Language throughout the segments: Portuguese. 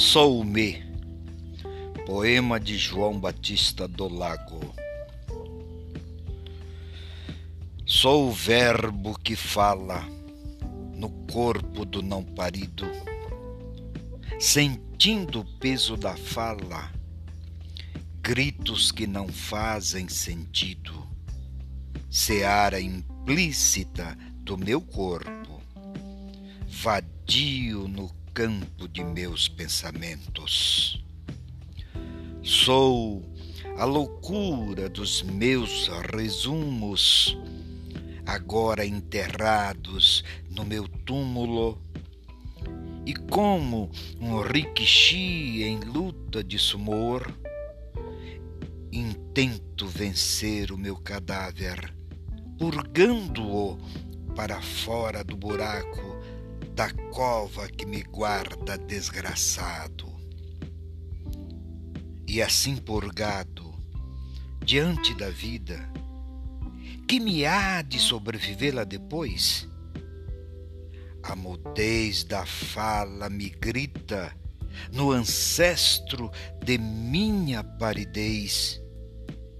Sou-me. Poema de João Batista do Lago. Sou o verbo que fala no corpo do não parido, sentindo o peso da fala, gritos que não fazem sentido, seara implícita do meu corpo, vadio no campo de meus pensamentos. Sou a loucura dos meus resumos, agora enterrados no meu túmulo, e como um rikishi em luta de sumor, intento vencer o meu cadáver, purgando-o para fora do buraco da cova que me guarda desgraçado. E assim purgado, diante da vida, que me há de sobrevivê-la depois? A mudez da fala me grita no ancestro de minha paridez,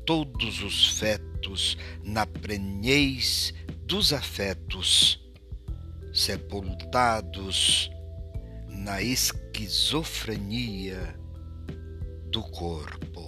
todos os fetos na prenhez dos afetos sepultados na esquizofrenia do corpo.